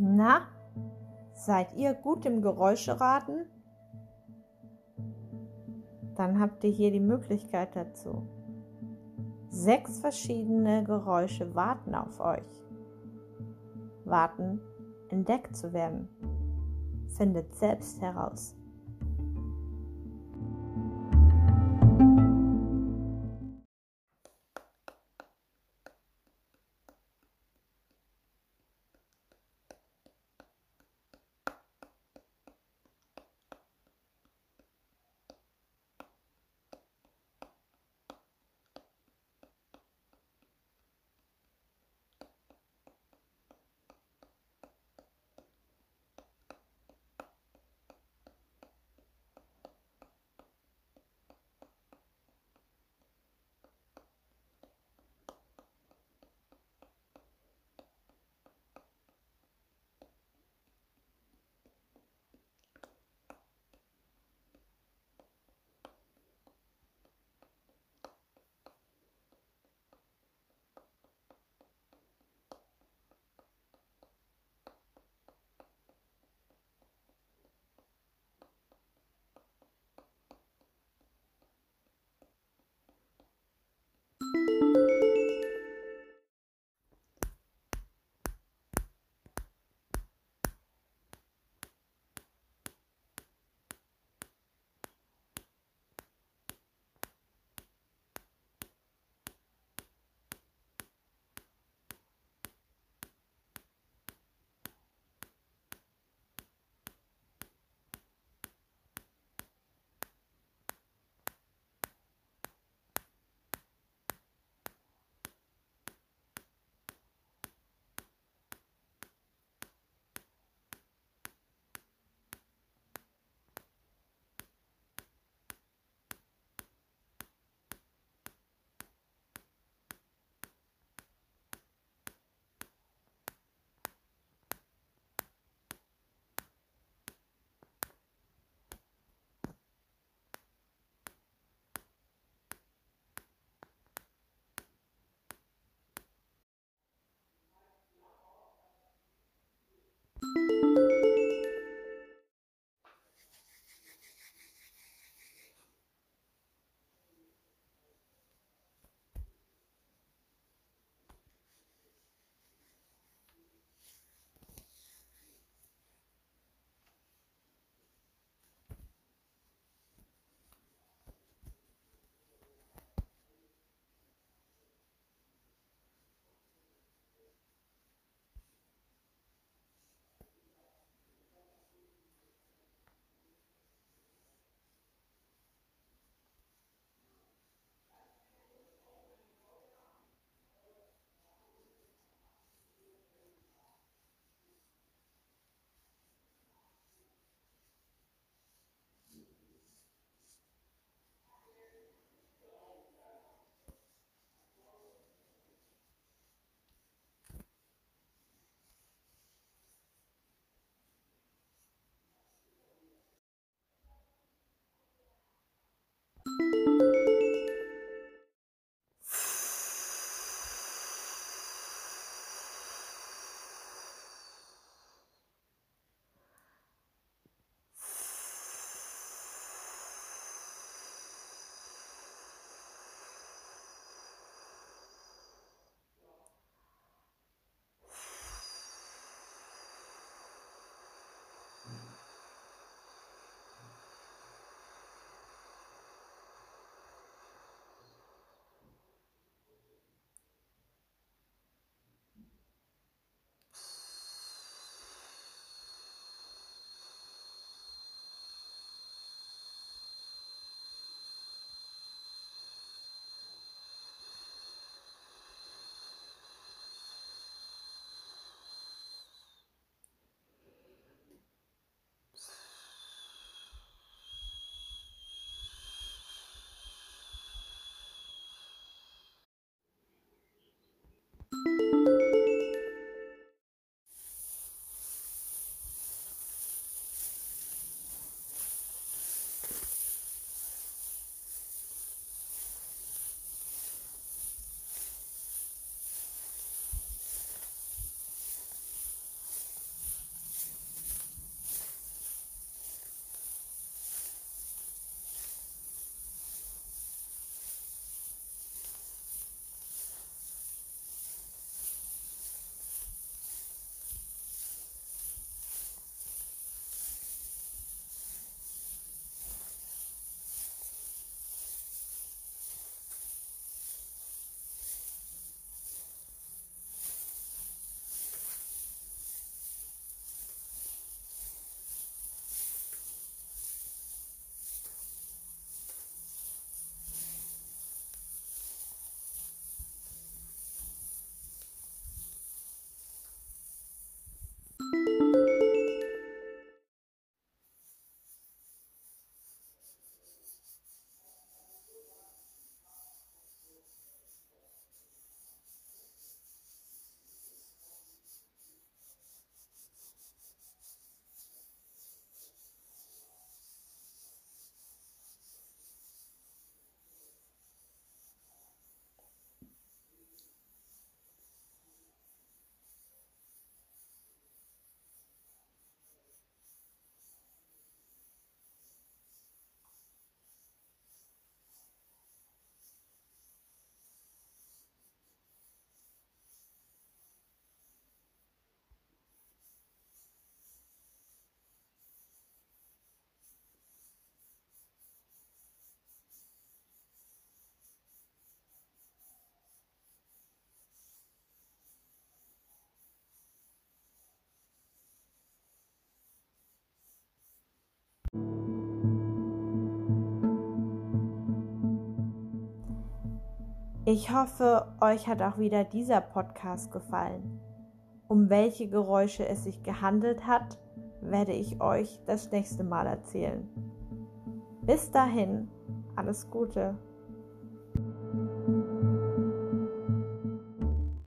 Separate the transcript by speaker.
Speaker 1: Na, seid ihr gut im Geräuscheraten? Dann habt ihr hier die Möglichkeit dazu. Sechs verschiedene Geräusche warten auf euch. Warten, entdeckt zu werden. Findet selbst heraus. Ich hoffe, euch hat auch wieder dieser Podcast gefallen. Um welche Geräusche es sich gehandelt hat, werde ich euch das nächste Mal erzählen. Bis dahin, alles Gute.